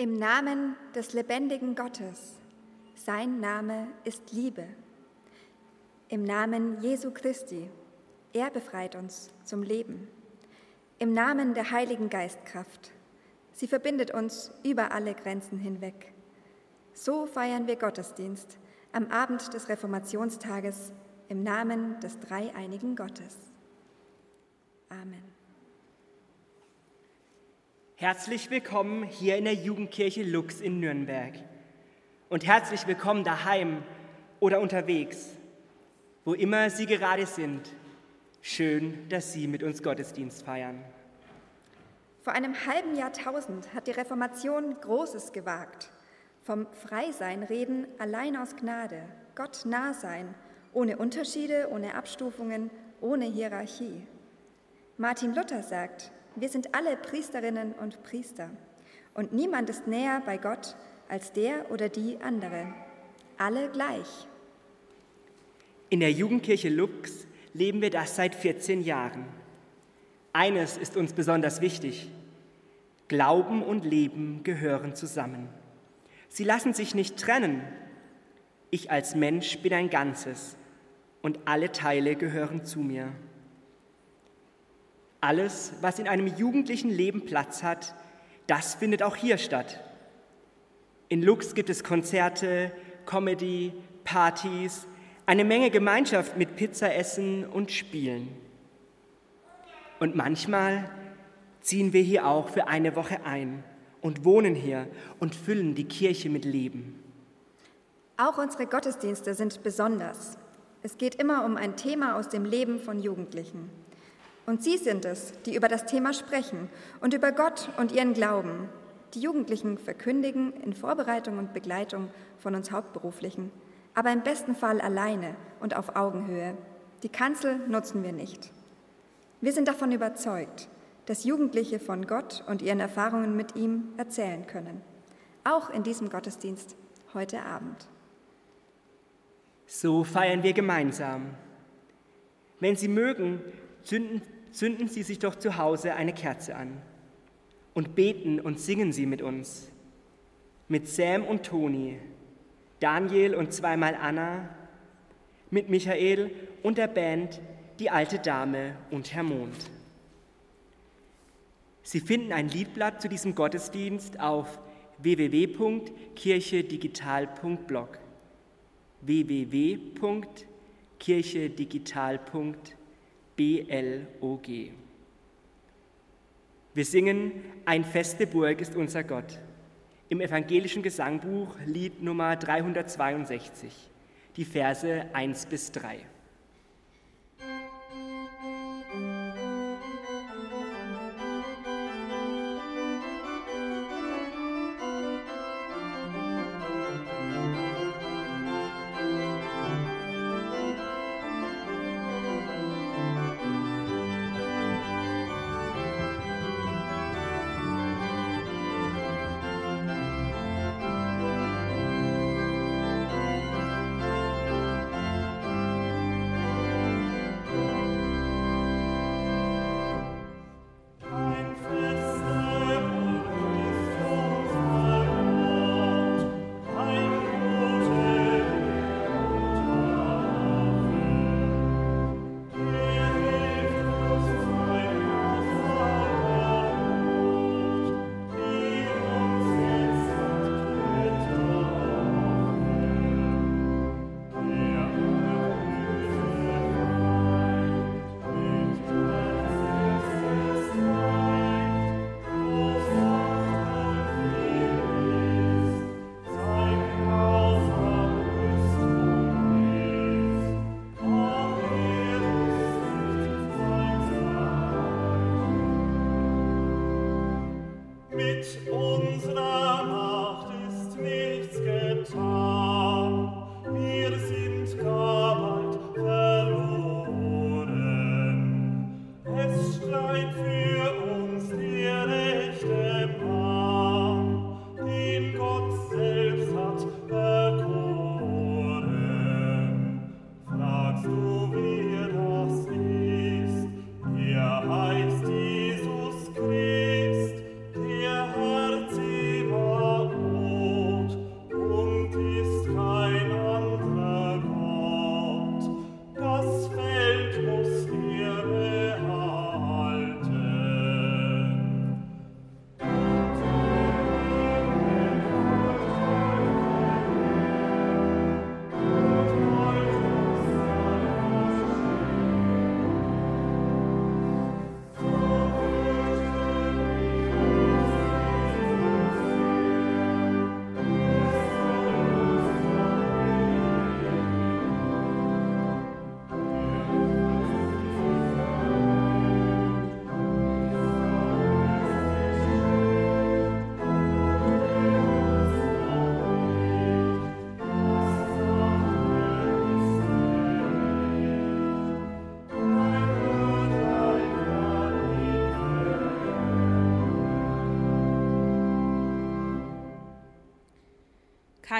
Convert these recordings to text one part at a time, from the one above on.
Im Namen des lebendigen Gottes. Sein Name ist Liebe. Im Namen Jesu Christi. Er befreit uns zum Leben. Im Namen der Heiligen Geistkraft. Sie verbindet uns über alle Grenzen hinweg. So feiern wir Gottesdienst am Abend des Reformationstages im Namen des dreieinigen Gottes. Amen. Herzlich willkommen hier in der Jugendkirche Lux in Nürnberg. Und herzlich willkommen daheim oder unterwegs, wo immer Sie gerade sind. Schön, dass Sie mit uns Gottesdienst feiern. Vor einem halben Jahrtausend hat die Reformation Großes gewagt. Vom Freisein reden allein aus Gnade, Gott nah sein, ohne Unterschiede, ohne Abstufungen, ohne Hierarchie. Martin Luther sagt, wir sind alle Priesterinnen und Priester und niemand ist näher bei Gott als der oder die andere. Alle gleich. In der Jugendkirche Lux leben wir das seit 14 Jahren. Eines ist uns besonders wichtig. Glauben und Leben gehören zusammen. Sie lassen sich nicht trennen. Ich als Mensch bin ein Ganzes und alle Teile gehören zu mir. Alles, was in einem jugendlichen Leben Platz hat, das findet auch hier statt. In Lux gibt es Konzerte, Comedy, Partys, eine Menge Gemeinschaft mit Pizzaessen und Spielen. Und manchmal ziehen wir hier auch für eine Woche ein und wohnen hier und füllen die Kirche mit Leben. Auch unsere Gottesdienste sind besonders. Es geht immer um ein Thema aus dem Leben von Jugendlichen. Und sie sind es, die über das Thema sprechen und über Gott und ihren Glauben. Die Jugendlichen verkündigen in Vorbereitung und Begleitung von uns Hauptberuflichen, aber im besten Fall alleine und auf Augenhöhe. Die Kanzel nutzen wir nicht. Wir sind davon überzeugt, dass Jugendliche von Gott und ihren Erfahrungen mit ihm erzählen können. Auch in diesem Gottesdienst heute Abend. So feiern wir gemeinsam. Wenn Sie mögen, zünden, zünden Sie sich doch zu Hause eine Kerze an und beten und singen Sie mit uns. Mit Sam und Toni, Daniel und zweimal Anna, mit Michael und der Band Die alte Dame und Herr Mond. Sie finden ein Liedblatt zu diesem Gottesdienst auf www.kirchedigital.blog www.kirchedigital.blog. Wir singen Ein feste Burg ist unser Gott. Im evangelischen Gesangbuch Lied Nummer 362, die Verse 1 bis 3.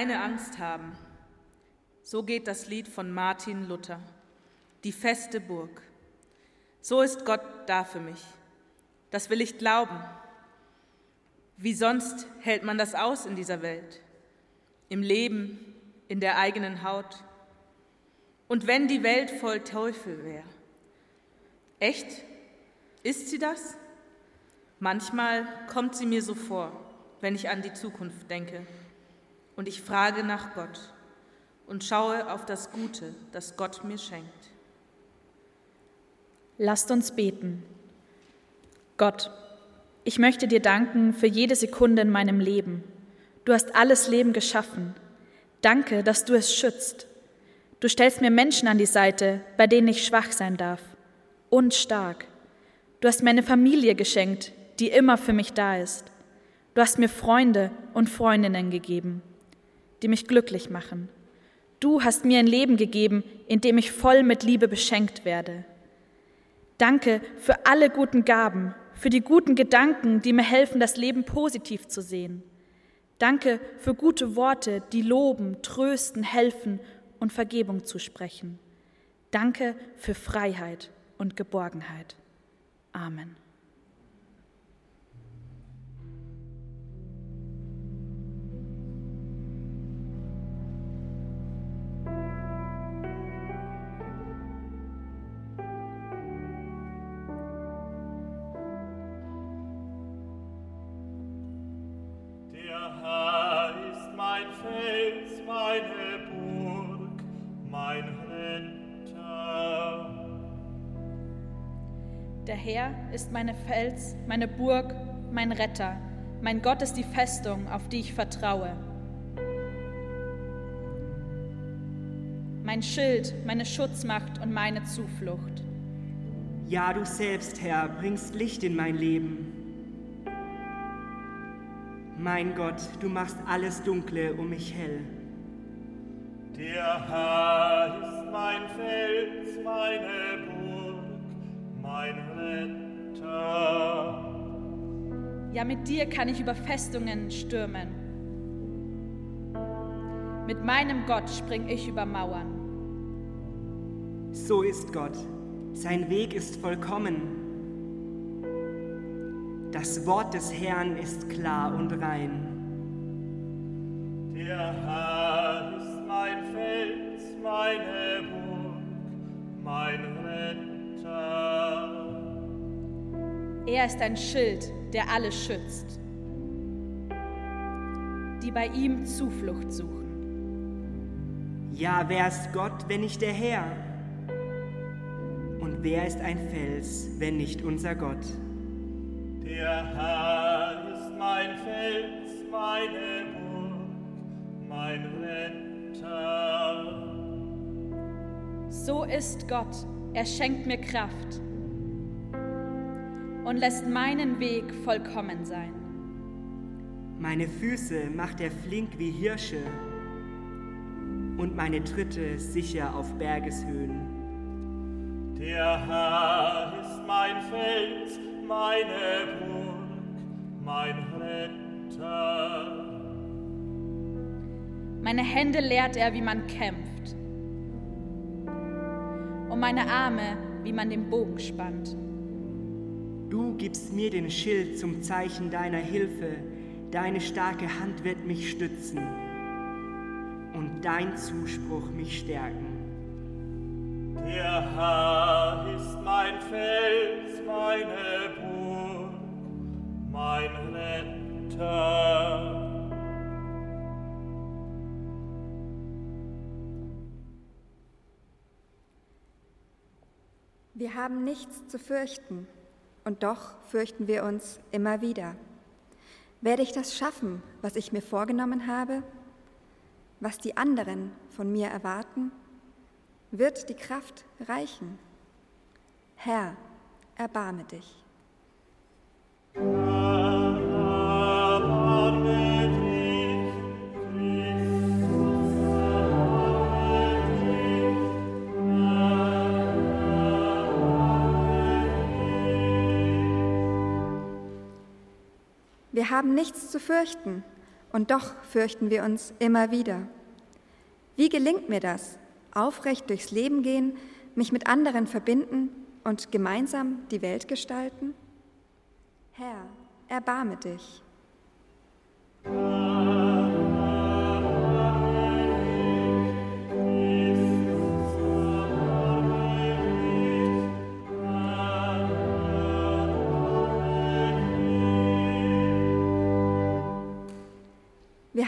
Keine Angst haben. So geht das Lied von Martin Luther. Die feste Burg. So ist Gott da für mich. Das will ich glauben. Wie sonst hält man das aus in dieser Welt? Im Leben, in der eigenen Haut? Und wenn die Welt voll Teufel wäre? Echt? Ist sie das? Manchmal kommt sie mir so vor, wenn ich an die Zukunft denke. Und ich frage nach Gott und schaue auf das Gute, das Gott mir schenkt. Lasst uns beten. Gott, ich möchte dir danken für jede Sekunde in meinem Leben. Du hast alles Leben geschaffen. Danke, dass du es schützt. Du stellst mir Menschen an die Seite, bei denen ich schwach sein darf und stark. Du hast mir eine Familie geschenkt, die immer für mich da ist. Du hast mir Freunde und Freundinnen gegeben, die mich glücklich machen. Du hast mir ein Leben gegeben, in dem ich voll mit Liebe beschenkt werde. Danke für alle guten Gaben, für die guten Gedanken, die mir helfen, das Leben positiv zu sehen. Danke für gute Worte, die loben, trösten, helfen und Vergebung zu sprechen. Danke für Freiheit und Geborgenheit. Amen. Herr ist meine Fels, meine Burg, mein Retter. Mein Gott ist die Festung, auf die ich vertraue. Mein Schild, meine Schutzmacht und meine Zuflucht. Ja, du selbst, Herr, bringst Licht in mein Leben. Mein Gott, du machst alles Dunkle um mich hell. Der Herr ist mein Fels, meine Burg. Ja, mit dir kann ich über Festungen stürmen. Mit meinem Gott spring ich über Mauern. So ist Gott. Sein Weg ist vollkommen. Das Wort des Herrn ist klar und rein. Der Herr Er ist ein Schild, der alle schützt, die bei ihm Zuflucht suchen. Ja, wer ist Gott, wenn nicht der Herr? Und wer ist ein Fels, wenn nicht unser Gott? Der Herr ist mein Fels, meine Burg, mein Retter. So ist Gott, er schenkt mir Kraft und lässt meinen Weg vollkommen sein. Meine Füße macht er flink wie Hirsche und meine Tritte sicher auf Bergeshöhen. Der Herr ist mein Fels, meine Burg, mein Retter. Meine Hände lehrt er, wie man kämpft, und meine Arme, wie man den Bogen spannt. Du gibst mir den Schild zum Zeichen deiner Hilfe, deine starke Hand wird mich stützen und dein Zuspruch mich stärken. Der Herr ist mein Fels, meine Burg, mein Retter. Wir haben nichts zu fürchten, und doch fürchten wir uns immer wieder. Werde ich das schaffen, was ich mir vorgenommen habe? Was die anderen von mir erwarten? Wird die Kraft reichen? Herr, erbarme dich. Wir haben nichts zu fürchten, und doch fürchten wir uns immer wieder. Wie gelingt mir das? Aufrecht durchs Leben gehen, mich mit anderen verbinden und gemeinsam die Welt gestalten? Herr, erbarme dich. Wir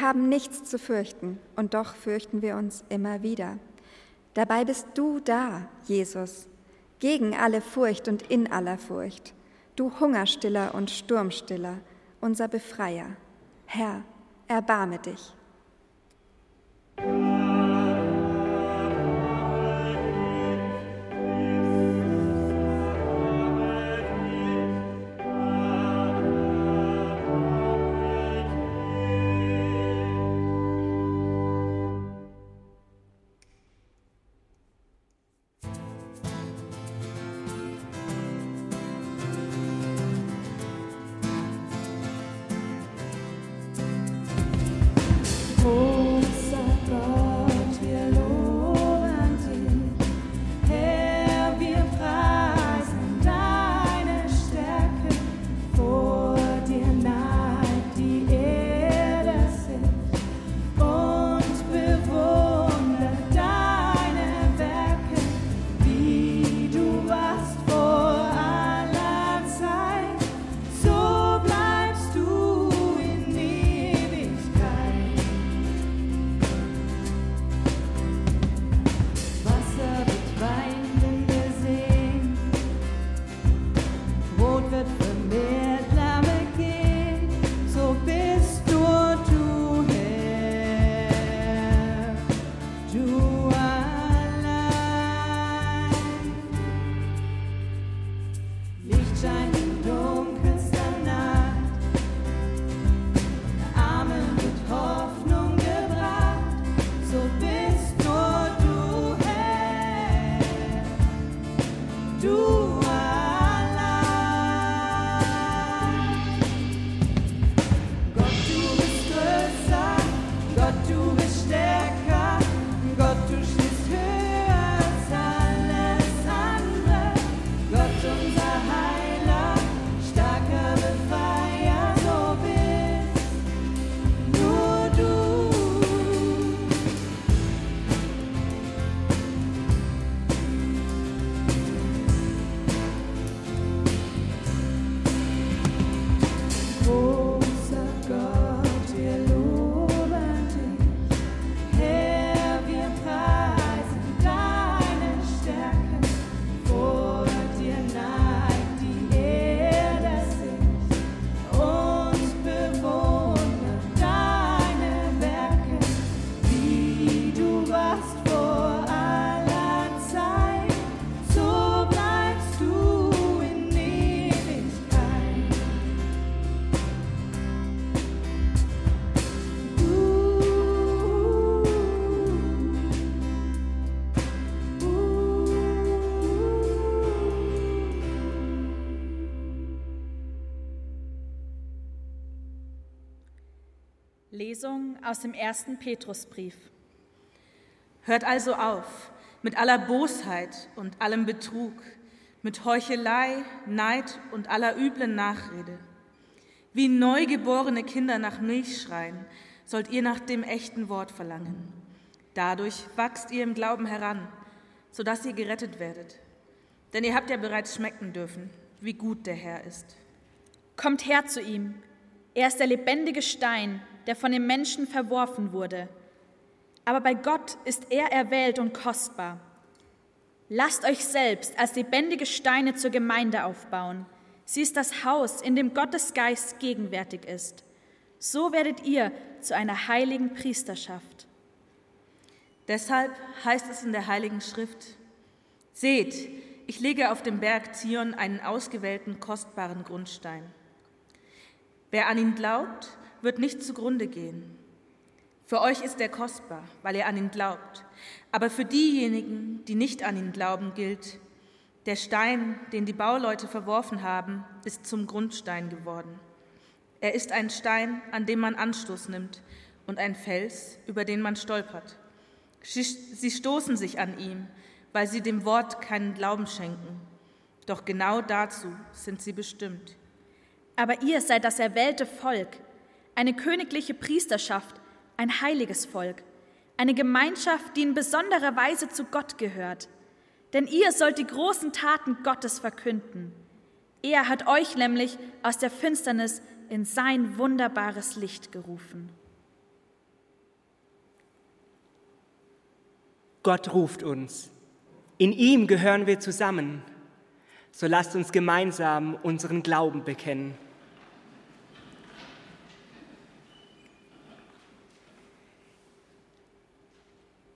haben nichts zu fürchten und doch fürchten wir uns immer wieder. Dabei bist du da, Jesus, gegen alle Furcht und in aller Furcht. Du Hungerstiller und Sturmstiller, unser Befreier. Herr, erbarme dich. Aus dem ersten Petrusbrief. Hört also auf mit aller Bosheit und allem Betrug, mit Heuchelei, Neid und aller üblen Nachrede. Wie neugeborene Kinder nach Milch schreien, sollt ihr nach dem echten Wort verlangen. Dadurch wachst ihr im Glauben heran, sodass ihr gerettet werdet. Denn ihr habt ja bereits schmecken dürfen, wie gut der Herr ist. Kommt her zu ihm. Er ist der lebendige Stein, der von den Menschen verworfen wurde. Aber bei Gott ist er erwählt und kostbar. Lasst euch selbst als lebendige Steine zur Gemeinde aufbauen. Sie ist das Haus, in dem Gottes Geist gegenwärtig ist. So werdet ihr zu einer heiligen Priesterschaft. Deshalb heißt es in der Heiligen Schrift, Seht, ich lege auf dem Berg Zion einen ausgewählten, kostbaren Grundstein. Wer an ihn glaubt, wird nicht zugrunde gehen. Für euch ist er kostbar, weil ihr an ihn glaubt. Aber für diejenigen, die nicht an ihn glauben, gilt, der Stein, den die Bauleute verworfen haben, ist zum Grundstein geworden. Er ist ein Stein, an dem man Anstoß nimmt, und ein Fels, über den man stolpert. Sie stoßen sich an ihm, weil sie dem Wort keinen Glauben schenken. Doch genau dazu sind sie bestimmt. Aber ihr seid das erwählte Volk, eine königliche Priesterschaft, ein heiliges Volk, eine Gemeinschaft, die in besonderer Weise zu Gott gehört. Denn ihr sollt die großen Taten Gottes verkünden. Er hat euch nämlich aus der Finsternis in sein wunderbares Licht gerufen. Gott ruft uns. In ihm gehören wir zusammen. So lasst uns gemeinsam unseren Glauben bekennen.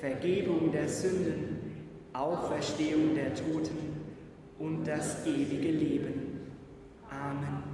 Vergebung der Sünden, Auferstehung der Toten und das ewige Leben. Amen.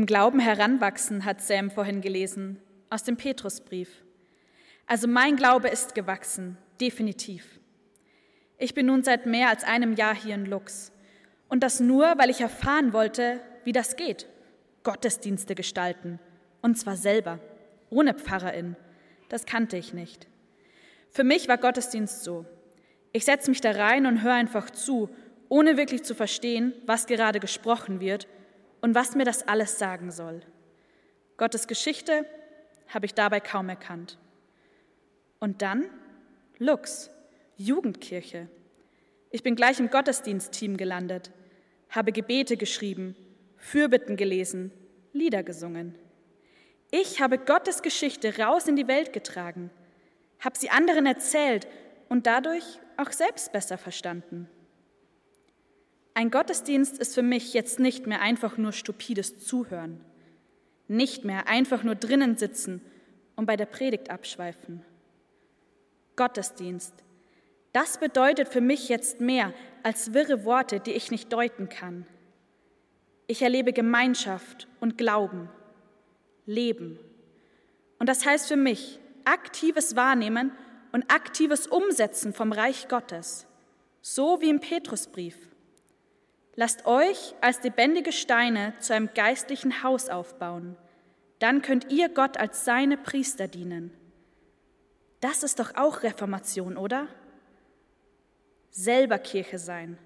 Im Glauben heranwachsen, hat Sam vorhin gelesen, aus dem Petrusbrief. Also mein Glaube ist gewachsen, definitiv. Ich bin nun seit mehr als einem Jahr hier in Lux. Und das nur, weil ich erfahren wollte, wie das geht. Gottesdienste gestalten. Und zwar selber, ohne Pfarrerin. Das kannte ich nicht. Für mich war Gottesdienst so. Ich setze mich da rein und höre einfach zu, ohne wirklich zu verstehen, was gerade gesprochen wird und was mir das alles sagen soll. Gottes Geschichte habe ich dabei kaum erkannt. Und dann Lux, Jugendkirche. Ich bin gleich im Gottesdienstteam gelandet, habe Gebete geschrieben, Fürbitten gelesen, Lieder gesungen. Ich habe Gottes Geschichte raus in die Welt getragen, habe sie anderen erzählt und dadurch auch selbst besser verstanden. Ein Gottesdienst ist für mich jetzt nicht mehr einfach nur stupides Zuhören, nicht mehr einfach nur drinnen sitzen und bei der Predigt abschweifen. Gottesdienst, das bedeutet für mich jetzt mehr als wirre Worte, die ich nicht deuten kann. Ich erlebe Gemeinschaft und Glauben, Leben. Und das heißt für mich aktives Wahrnehmen und aktives Umsetzen vom Reich Gottes. so wie im Petrusbrief. Lasst euch als lebendige Steine zu einem geistlichen Haus aufbauen. Dann könnt ihr Gott als seine Priester dienen. Das ist doch auch Reformation, oder? Selber Kirche sein,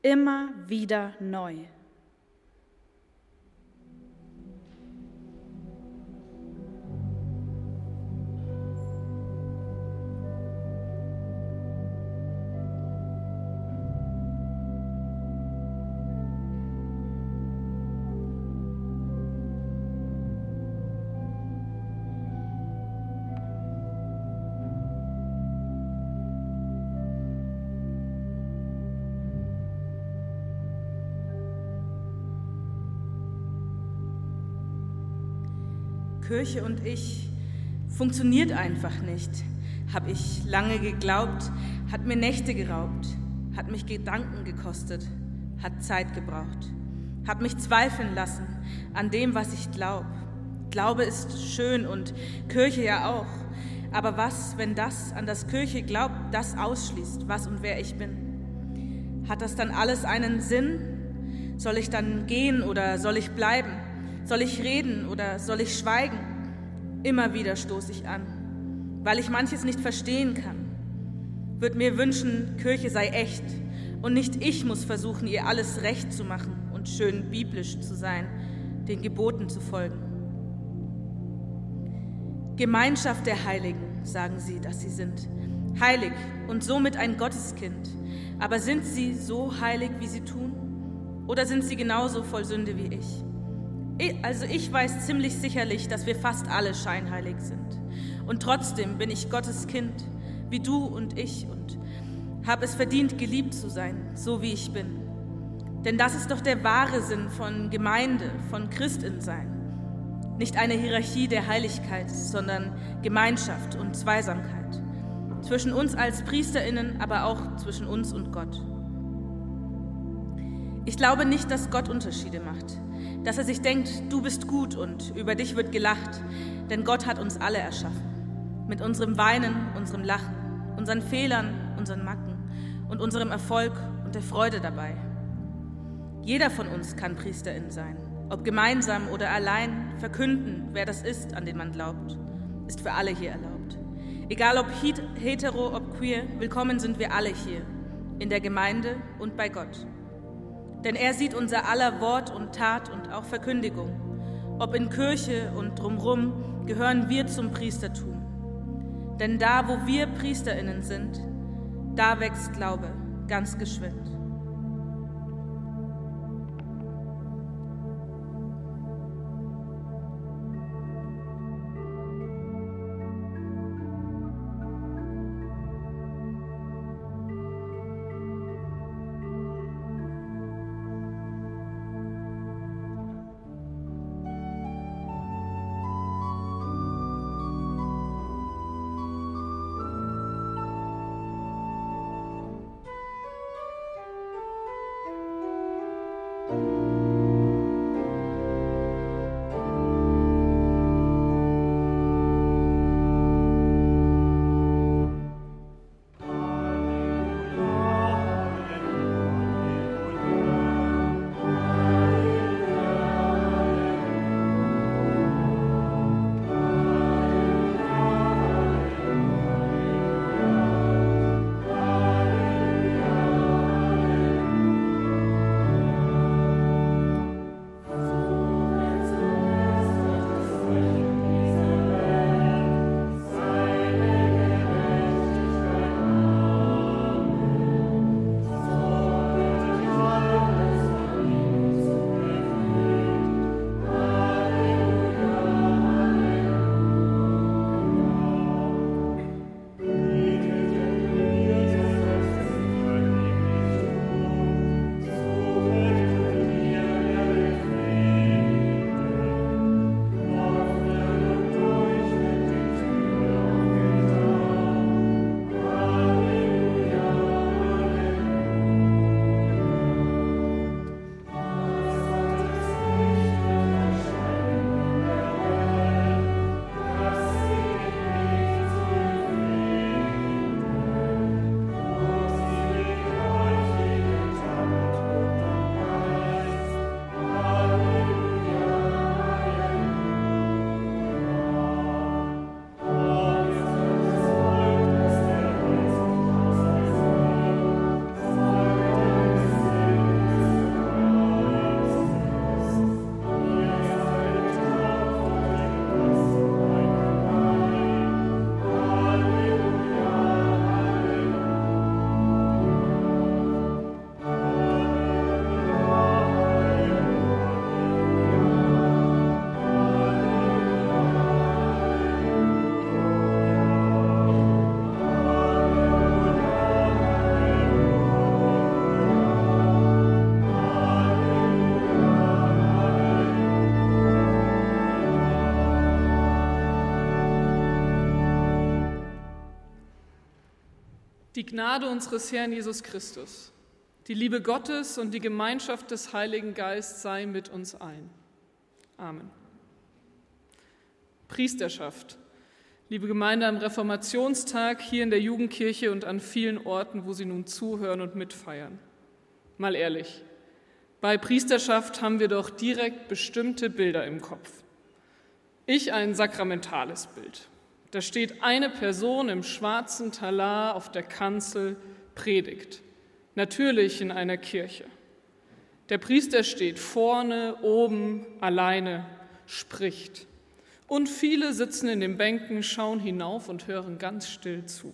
immer wieder neu. Kirche und ich funktioniert einfach nicht. Habe ich lange geglaubt, hat mir Nächte geraubt, hat mich Gedanken gekostet, hat Zeit gebraucht, hat mich zweifeln lassen an dem, was ich glaube. Glaube ist schön und Kirche ja auch. Aber was, wenn das, an das Kirche glaubt, das ausschließt, was und wer ich bin? Hat das dann alles einen Sinn? Soll ich dann gehen oder soll ich bleiben? Soll ich reden oder soll ich schweigen? Immer wieder stoße ich an, weil ich manches nicht verstehen kann. Würde mir wünschen, Kirche sei echt und nicht ich muss versuchen, ihr alles recht zu machen und schön biblisch zu sein, den Geboten zu folgen. Gemeinschaft der Heiligen, sagen sie, dass sie sind. Heilig und somit ein Gotteskind. Aber sind sie so heilig, wie sie tun? Oder sind sie genauso voll Sünde wie ich? Also ich weiß ziemlich sicherlich, dass wir fast alle scheinheilig sind. Und trotzdem bin ich Gottes Kind, wie du und ich, und habe es verdient, geliebt zu sein, so wie ich bin. Denn das ist doch der wahre Sinn von Gemeinde, von Christinsein. Nicht eine Hierarchie der Heiligkeit, sondern Gemeinschaft und Zweisamkeit. Zwischen uns als Priesterinnen, aber auch zwischen uns und Gott. Ich glaube nicht, dass Gott Unterschiede macht dass er sich denkt, du bist gut und über dich wird gelacht, denn Gott hat uns alle erschaffen. Mit unserem Weinen, unserem Lachen, unseren Fehlern, unseren Macken und unserem Erfolg und der Freude dabei. Jeder von uns kann Priesterin sein, ob gemeinsam oder allein, verkünden, wer das ist, an den man glaubt, ist für alle hier erlaubt. Egal ob hetero, ob queer, willkommen sind wir alle hier, in der Gemeinde und bei Gott denn er sieht unser aller Wort und Tat und auch Verkündigung. Ob in Kirche und drumrum gehören wir zum Priestertum. Denn da, wo wir Priesterinnen sind, da wächst Glaube ganz geschwind. Die Gnade unseres Herrn Jesus Christus, die Liebe Gottes und die Gemeinschaft des Heiligen Geistes sei mit uns ein. Amen. Priesterschaft. Liebe Gemeinde am Reformationstag hier in der Jugendkirche und an vielen Orten, wo Sie nun zuhören und mitfeiern. Mal ehrlich, bei Priesterschaft haben wir doch direkt bestimmte Bilder im Kopf. Ich ein sakramentales Bild. Da steht eine Person im schwarzen Talar auf der Kanzel, predigt. Natürlich in einer Kirche. Der Priester steht vorne, oben, alleine, spricht. Und viele sitzen in den Bänken, schauen hinauf und hören ganz still zu.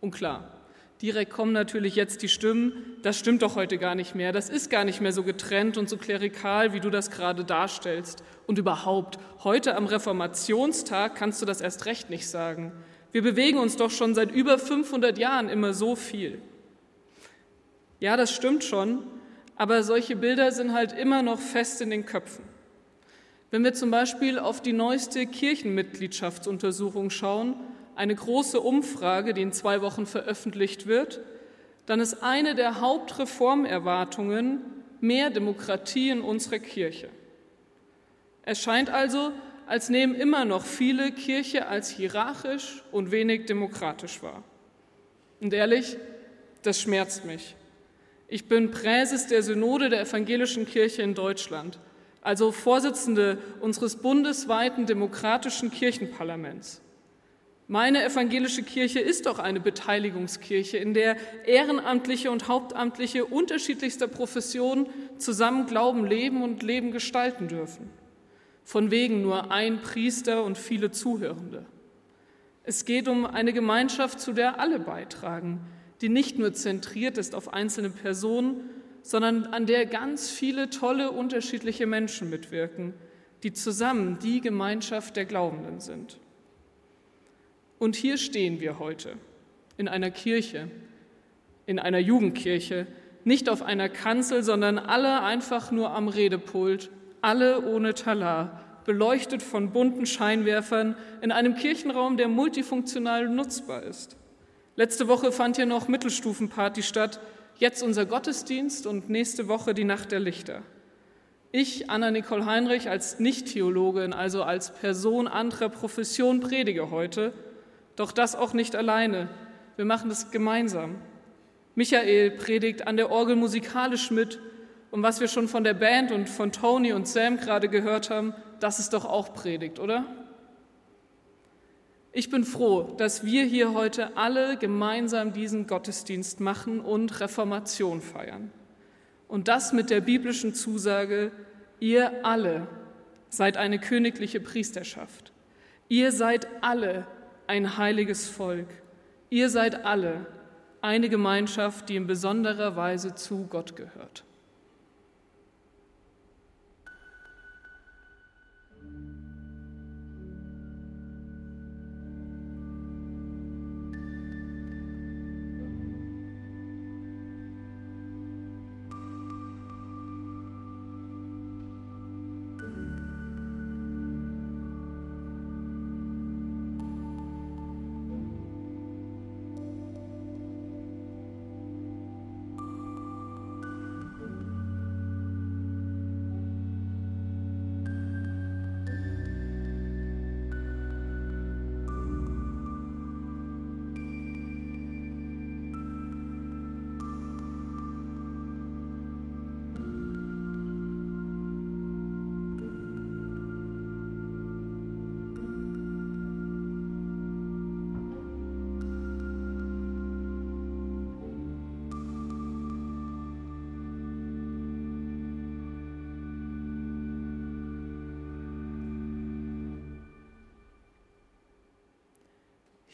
Und klar, direkt kommen natürlich jetzt die Stimmen, das stimmt doch heute gar nicht mehr, das ist gar nicht mehr so getrennt und so klerikal, wie du das gerade darstellst. Und überhaupt, heute am Reformationstag kannst du das erst recht nicht sagen. Wir bewegen uns doch schon seit über 500 Jahren immer so viel. Ja, das stimmt schon, aber solche Bilder sind halt immer noch fest in den Köpfen. Wenn wir zum Beispiel auf die neueste Kirchenmitgliedschaftsuntersuchung schauen, eine große Umfrage, die in zwei Wochen veröffentlicht wird, dann ist eine der Hauptreformerwartungen mehr Demokratie in unserer Kirche. Es scheint also, als nehmen immer noch viele Kirche als hierarchisch und wenig demokratisch wahr. Und ehrlich, das schmerzt mich. Ich bin Präses der Synode der Evangelischen Kirche in Deutschland, also Vorsitzende unseres bundesweiten demokratischen Kirchenparlaments. Meine evangelische Kirche ist doch eine Beteiligungskirche, in der Ehrenamtliche und Hauptamtliche unterschiedlichster Professionen zusammen Glauben leben und Leben gestalten dürfen. Von wegen nur ein Priester und viele Zuhörende. Es geht um eine Gemeinschaft, zu der alle beitragen, die nicht nur zentriert ist auf einzelne Personen, sondern an der ganz viele tolle unterschiedliche Menschen mitwirken, die zusammen die Gemeinschaft der Glaubenden sind. Und hier stehen wir heute in einer Kirche, in einer Jugendkirche, nicht auf einer Kanzel, sondern alle einfach nur am Redepult, alle ohne Talar, beleuchtet von bunten Scheinwerfern in einem Kirchenraum, der multifunktional nutzbar ist. Letzte Woche fand hier noch Mittelstufenparty statt, jetzt unser Gottesdienst und nächste Woche die Nacht der Lichter. Ich, Anna-Nicole Heinrich, als Nicht-Theologin, also als Person anderer Profession, predige heute – doch das auch nicht alleine. Wir machen es gemeinsam. Michael predigt an der Orgel musikalisch mit. Und was wir schon von der Band und von Tony und Sam gerade gehört haben, das ist doch auch Predigt, oder? Ich bin froh, dass wir hier heute alle gemeinsam diesen Gottesdienst machen und Reformation feiern. Und das mit der biblischen Zusage, ihr alle seid eine königliche Priesterschaft. Ihr seid alle ein heiliges Volk. Ihr seid alle eine Gemeinschaft, die in besonderer Weise zu Gott gehört.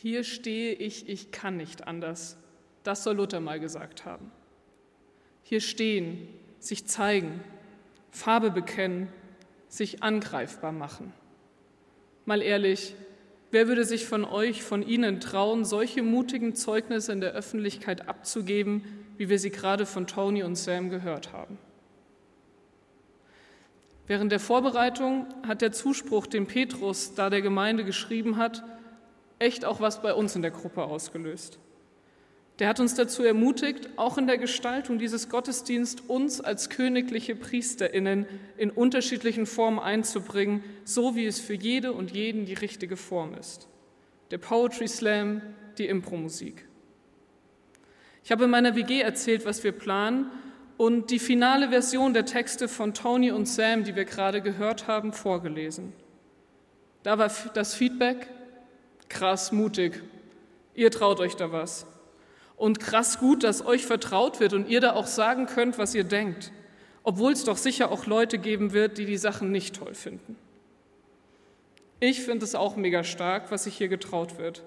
Hier stehe ich, ich kann nicht anders. Das soll Luther mal gesagt haben. Hier stehen, sich zeigen, Farbe bekennen, sich angreifbar machen. Mal ehrlich, wer würde sich von euch, von Ihnen trauen, solche mutigen Zeugnisse in der Öffentlichkeit abzugeben, wie wir sie gerade von Tony und Sam gehört haben? Während der Vorbereitung hat der Zuspruch, den Petrus da der Gemeinde geschrieben hat, echt auch was bei uns in der Gruppe ausgelöst. Der hat uns dazu ermutigt, auch in der Gestaltung dieses Gottesdienst uns als königliche Priesterinnen in unterschiedlichen Formen einzubringen, so wie es für jede und jeden die richtige Form ist. Der Poetry Slam, die Impromusik. Ich habe in meiner WG erzählt, was wir planen und die finale Version der Texte von Tony und Sam, die wir gerade gehört haben, vorgelesen. Da war das Feedback krass mutig. Ihr traut euch da was. Und krass gut, dass euch vertraut wird und ihr da auch sagen könnt, was ihr denkt, obwohl es doch sicher auch Leute geben wird, die die Sachen nicht toll finden. Ich finde es auch mega stark, was sich hier getraut wird.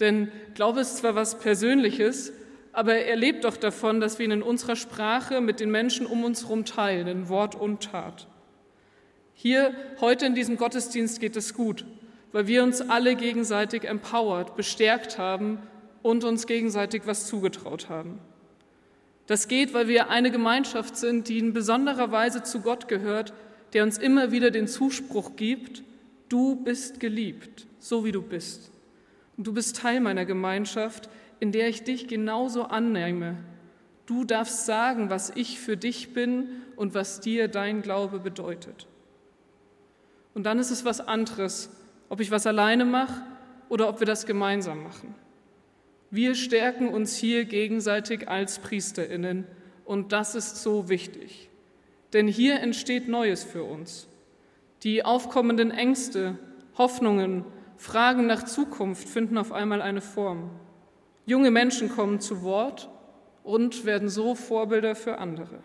Denn Glaube ist zwar was Persönliches, aber er lebt doch davon, dass wir ihn in unserer Sprache mit den Menschen um uns herum teilen, in Wort und Tat. Hier, heute in diesem Gottesdienst geht es gut, weil wir uns alle gegenseitig empowert, bestärkt haben und uns gegenseitig was zugetraut haben. Das geht, weil wir eine Gemeinschaft sind, die in besonderer Weise zu Gott gehört, der uns immer wieder den Zuspruch gibt, du bist geliebt, so wie du bist. Und du bist Teil meiner Gemeinschaft, in der ich dich genauso annehme. Du darfst sagen, was ich für dich bin und was dir dein Glaube bedeutet. Und dann ist es was anderes, ob ich was alleine mache oder ob wir das gemeinsam machen. Wir stärken uns hier gegenseitig als Priesterinnen und das ist so wichtig. Denn hier entsteht Neues für uns. Die aufkommenden Ängste, Hoffnungen, Fragen nach Zukunft finden auf einmal eine Form. Junge Menschen kommen zu Wort und werden so Vorbilder für andere.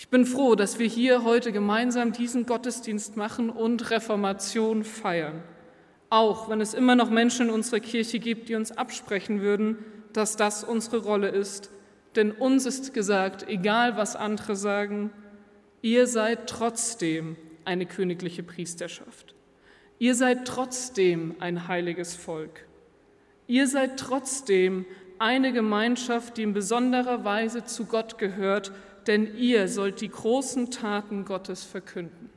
Ich bin froh, dass wir hier heute gemeinsam diesen Gottesdienst machen und Reformation feiern auch wenn es immer noch Menschen in unserer Kirche gibt, die uns absprechen würden, dass das unsere Rolle ist. Denn uns ist gesagt, egal was andere sagen, ihr seid trotzdem eine königliche Priesterschaft. Ihr seid trotzdem ein heiliges Volk. Ihr seid trotzdem eine Gemeinschaft, die in besonderer Weise zu Gott gehört, denn ihr sollt die großen Taten Gottes verkünden.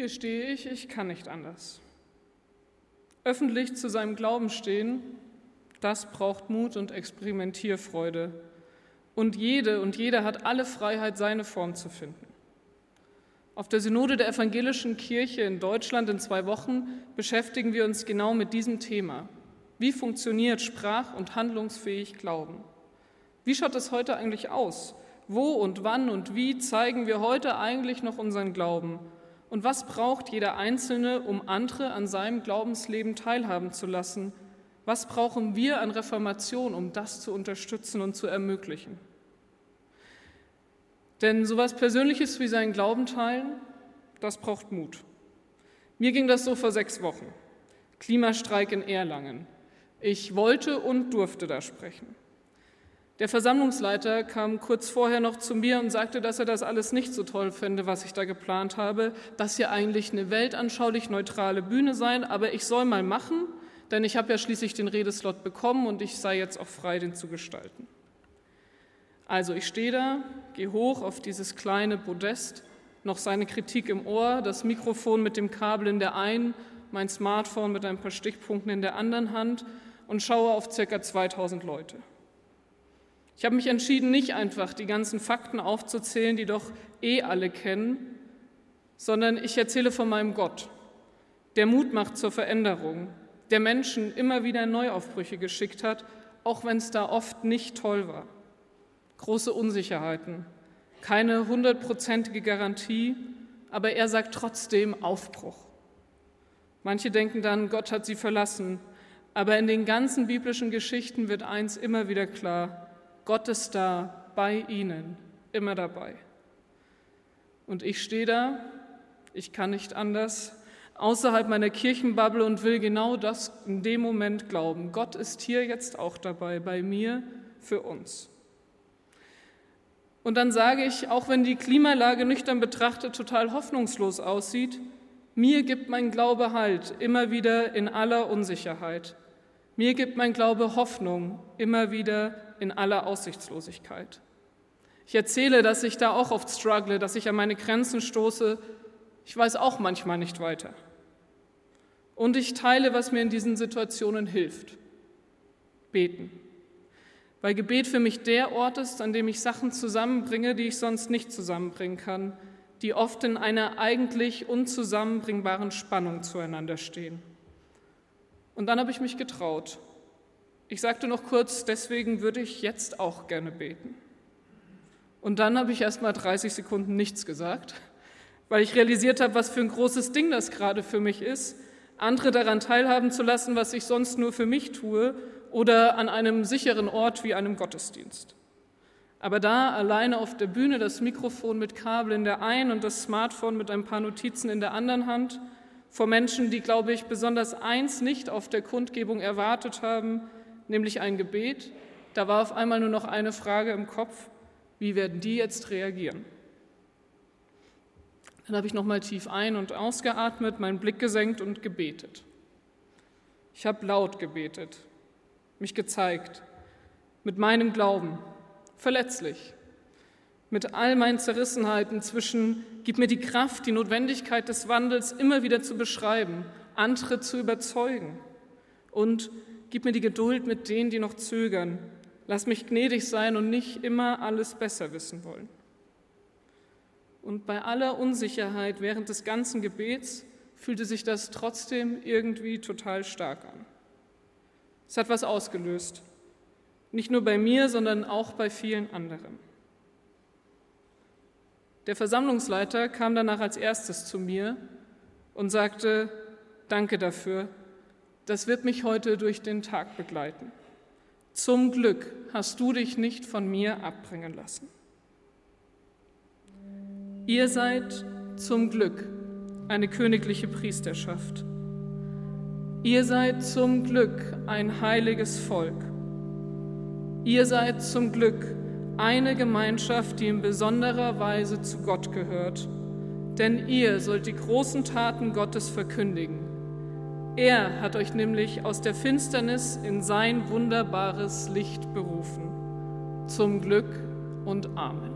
Hier stehe ich, ich kann nicht anders. Öffentlich zu seinem Glauben stehen, das braucht Mut und Experimentierfreude. Und jede und jeder hat alle Freiheit, seine Form zu finden. Auf der Synode der Evangelischen Kirche in Deutschland in zwei Wochen beschäftigen wir uns genau mit diesem Thema. Wie funktioniert sprach- und handlungsfähig Glauben? Wie schaut es heute eigentlich aus? Wo und wann und wie zeigen wir heute eigentlich noch unseren Glauben? Und was braucht jeder Einzelne, um andere an seinem Glaubensleben teilhaben zu lassen? Was brauchen wir an Reformation, um das zu unterstützen und zu ermöglichen? Denn sowas Persönliches wie seinen Glauben teilen, das braucht Mut. Mir ging das so vor sechs Wochen. Klimastreik in Erlangen. Ich wollte und durfte da sprechen. Der Versammlungsleiter kam kurz vorher noch zu mir und sagte, dass er das alles nicht so toll fände, was ich da geplant habe, dass hier eigentlich eine weltanschaulich neutrale Bühne sein, aber ich soll mal machen, denn ich habe ja schließlich den Redeslot bekommen und ich sei jetzt auch frei, den zu gestalten. Also ich stehe da, gehe hoch auf dieses kleine Podest, noch seine Kritik im Ohr, das Mikrofon mit dem Kabel in der einen, mein Smartphone mit ein paar Stichpunkten in der anderen Hand und schaue auf circa 2000 Leute. Ich habe mich entschieden, nicht einfach die ganzen Fakten aufzuzählen, die doch eh alle kennen, sondern ich erzähle von meinem Gott, der Mut macht zur Veränderung, der Menschen immer wieder Neuaufbrüche geschickt hat, auch wenn es da oft nicht toll war. Große Unsicherheiten, keine hundertprozentige Garantie, aber er sagt trotzdem Aufbruch. Manche denken dann, Gott hat sie verlassen, aber in den ganzen biblischen Geschichten wird eins immer wieder klar, Gott ist da, bei ihnen, immer dabei. Und ich stehe da, ich kann nicht anders, außerhalb meiner Kirchenbubble und will genau das in dem Moment glauben. Gott ist hier jetzt auch dabei, bei mir, für uns. Und dann sage ich, auch wenn die Klimalage nüchtern betrachtet total hoffnungslos aussieht, mir gibt mein Glaube Halt immer wieder in aller Unsicherheit. Mir gibt mein Glaube Hoffnung immer wieder in aller Aussichtslosigkeit. Ich erzähle, dass ich da auch oft struggle, dass ich an meine Grenzen stoße. Ich weiß auch manchmal nicht weiter. Und ich teile, was mir in diesen Situationen hilft. Beten weil Gebet für mich der Ort ist, an dem ich Sachen zusammenbringe, die ich sonst nicht zusammenbringen kann, die oft in einer eigentlich unzusammenbringbaren Spannung zueinander stehen. Und dann habe ich mich getraut. Ich sagte noch kurz, deswegen würde ich jetzt auch gerne beten. Und dann habe ich erst mal 30 Sekunden nichts gesagt, weil ich realisiert habe, was für ein großes Ding das gerade für mich ist, andere daran teilhaben zu lassen, was ich sonst nur für mich tue oder an einem sicheren Ort wie einem Gottesdienst. Aber da alleine auf der Bühne das Mikrofon mit Kabel in der einen und das Smartphone mit ein paar Notizen in der anderen Hand, vor Menschen, die, glaube ich, besonders eins nicht auf der Kundgebung erwartet haben, nämlich ein Gebet, da war auf einmal nur noch eine Frage im Kopf, wie werden die jetzt reagieren? Dann habe ich nochmal tief ein- und ausgeatmet, meinen Blick gesenkt und gebetet. Ich habe laut gebetet, mich gezeigt, mit meinem Glauben, verletzlich, mit all meinen Zerrissenheiten zwischen, gib mir die Kraft, die Notwendigkeit des Wandels immer wieder zu beschreiben, andere zu überzeugen und gib mir die Geduld mit denen, die noch zögern. Lass mich gnädig sein und nicht immer alles besser wissen wollen. Und bei aller Unsicherheit während des ganzen Gebets fühlte sich das trotzdem irgendwie total stark an. Es hat was ausgelöst. Nicht nur bei mir, sondern auch bei vielen anderen. Der Versammlungsleiter kam danach als erstes zu mir und sagte, danke dafür, das wird mich heute durch den Tag begleiten. Zum Glück hast du dich nicht von mir abbringen lassen. Ihr seid zum Glück eine königliche Priesterschaft Ihr seid zum Glück ein heiliges Volk. Ihr seid zum Glück eine Gemeinschaft, die in besonderer Weise zu Gott gehört. Denn ihr sollt die großen Taten Gottes verkündigen. Er hat euch nämlich aus der Finsternis in sein wunderbares Licht berufen. Zum Glück und Amen.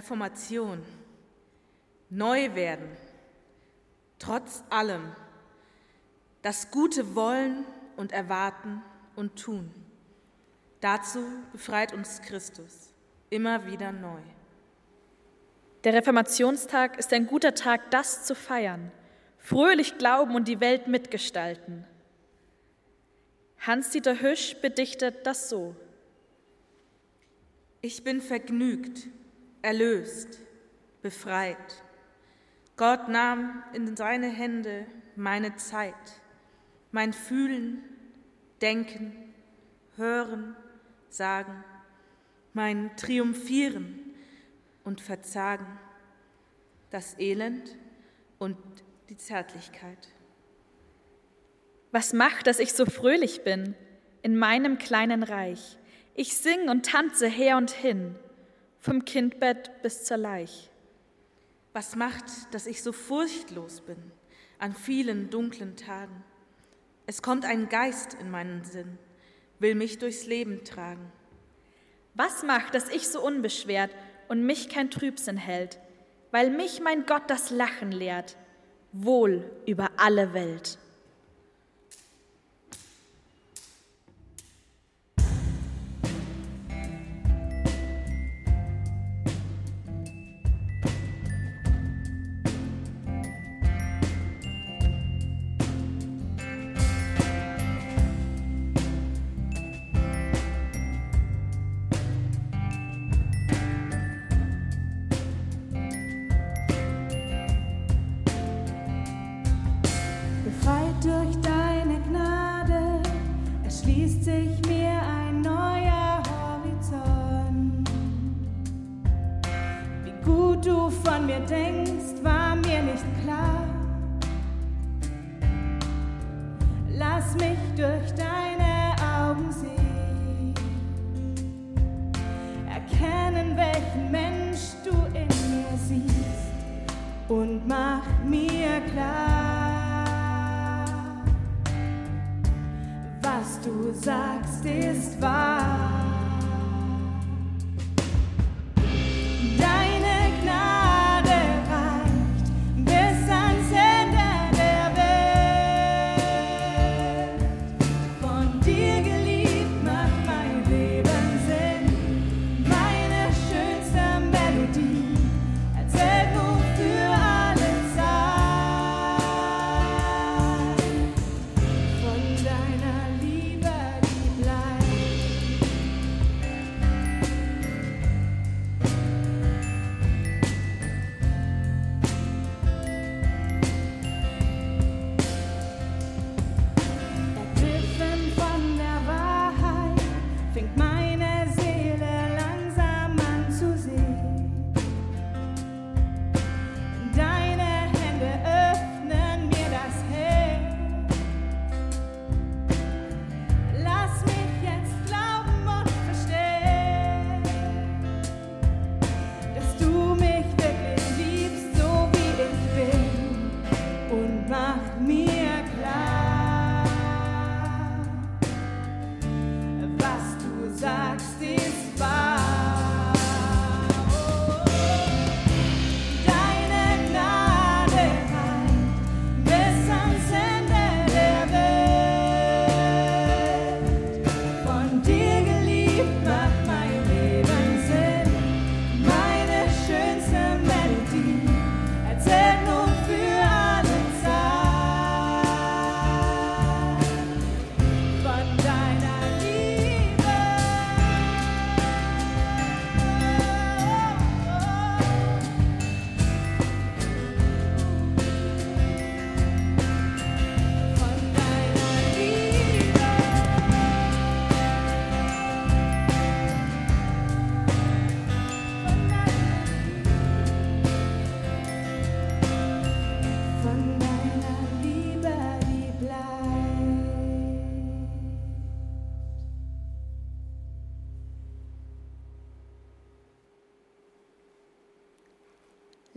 Reformation, neu werden, trotz allem, das Gute wollen und erwarten und tun. Dazu befreit uns Christus immer wieder neu. Der Reformationstag ist ein guter Tag, das zu feiern, fröhlich glauben und die Welt mitgestalten. Hans-Dieter Hüsch bedichtet das so. Ich bin vergnügt, erlöst, befreit. Gott nahm in seine Hände meine Zeit, mein Fühlen, Denken, Hören, Sagen, mein Triumphieren und Verzagen, das Elend und die Zärtlichkeit. Was macht, dass ich so fröhlich bin in meinem kleinen Reich? Ich sing und tanze her und hin, vom Kindbett bis zur Leich. Was macht, dass ich so furchtlos bin an vielen dunklen Tagen? Es kommt ein Geist in meinen Sinn, will mich durchs Leben tragen. Was macht, dass ich so unbeschwert und mich kein Trübsinn hält, weil mich mein Gott das Lachen lehrt, wohl über alle Welt.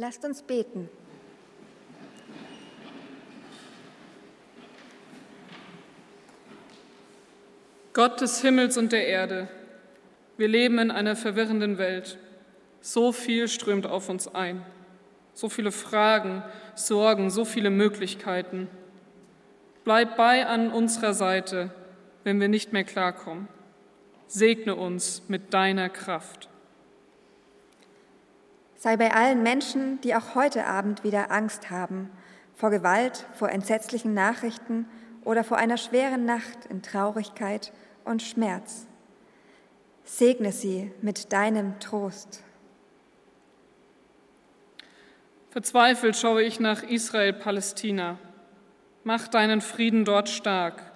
Lasst uns beten. Gott des Himmels und der Erde, wir leben in einer verwirrenden Welt. So viel strömt auf uns ein. So viele Fragen, Sorgen, so viele Möglichkeiten. Bleib bei an unserer Seite, wenn wir nicht mehr klarkommen. Segne uns mit deiner Kraft. Sei bei allen Menschen, die auch heute Abend wieder Angst haben, vor Gewalt, vor entsetzlichen Nachrichten oder vor einer schweren Nacht in Traurigkeit und Schmerz. Segne sie mit deinem Trost. Verzweifelt schaue ich nach Israel-Palästina. Mach deinen Frieden dort stark.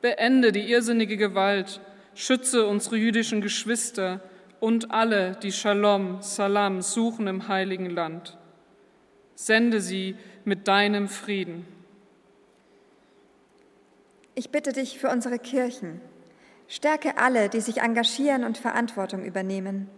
Beende die irrsinnige Gewalt. Schütze unsere jüdischen Geschwister und alle, die Shalom, Salam suchen im heiligen Land. Sende sie mit deinem Frieden. Ich bitte dich für unsere Kirchen. Stärke alle, die sich engagieren und Verantwortung übernehmen.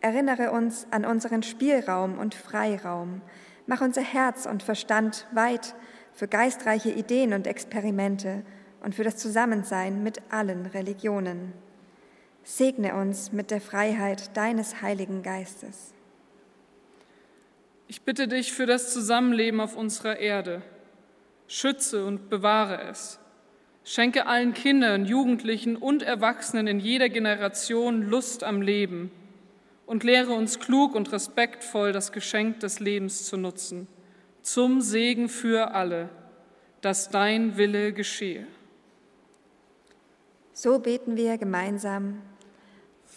Erinnere uns an unseren Spielraum und Freiraum. Mach unser Herz und Verstand weit für geistreiche Ideen und Experimente und für das Zusammensein mit allen Religionen. Segne uns mit der Freiheit deines Heiligen Geistes. Ich bitte dich für das Zusammenleben auf unserer Erde. Schütze und bewahre es. Schenke allen Kindern, Jugendlichen und Erwachsenen in jeder Generation Lust am Leben und lehre uns klug und respektvoll das Geschenk des Lebens zu nutzen, zum Segen für alle, dass dein Wille geschehe. So beten wir gemeinsam.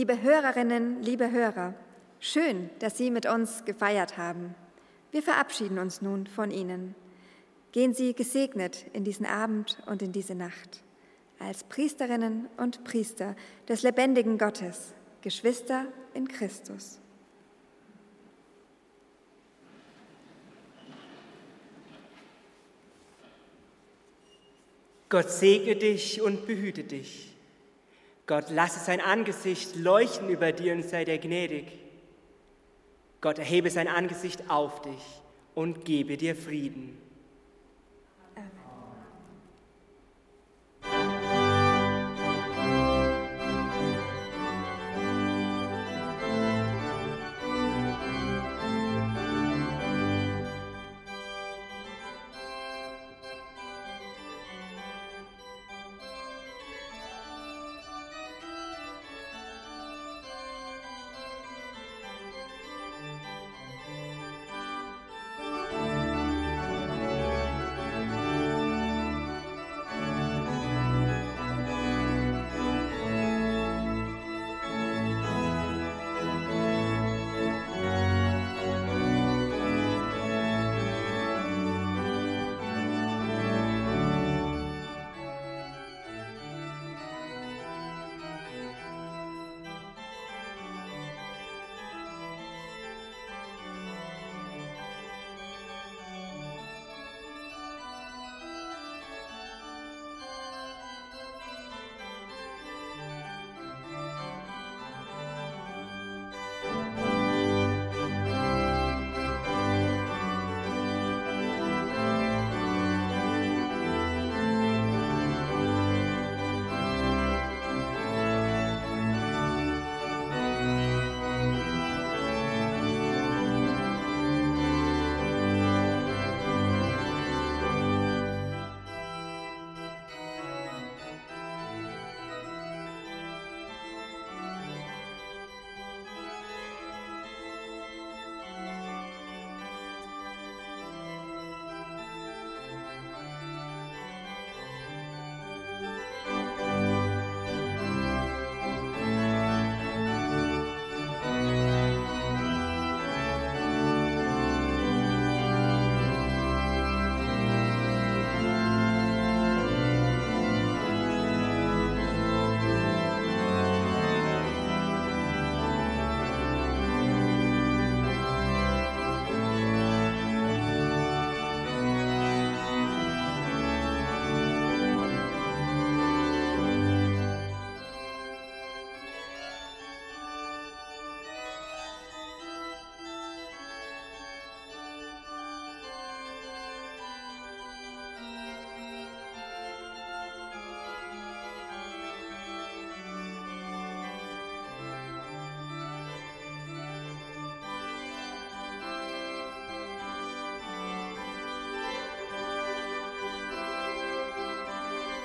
Liebe Hörerinnen, liebe Hörer, schön, dass Sie mit uns gefeiert haben. Wir verabschieden uns nun von Ihnen. Gehen Sie gesegnet in diesen Abend und in diese Nacht. Als Priesterinnen und Priester des lebendigen Gottes, Geschwister in Christus. Gott segne dich und behüte dich. Gott lasse sein Angesicht leuchten über dir und sei dir gnädig. Gott erhebe sein Angesicht auf dich und gebe dir Frieden.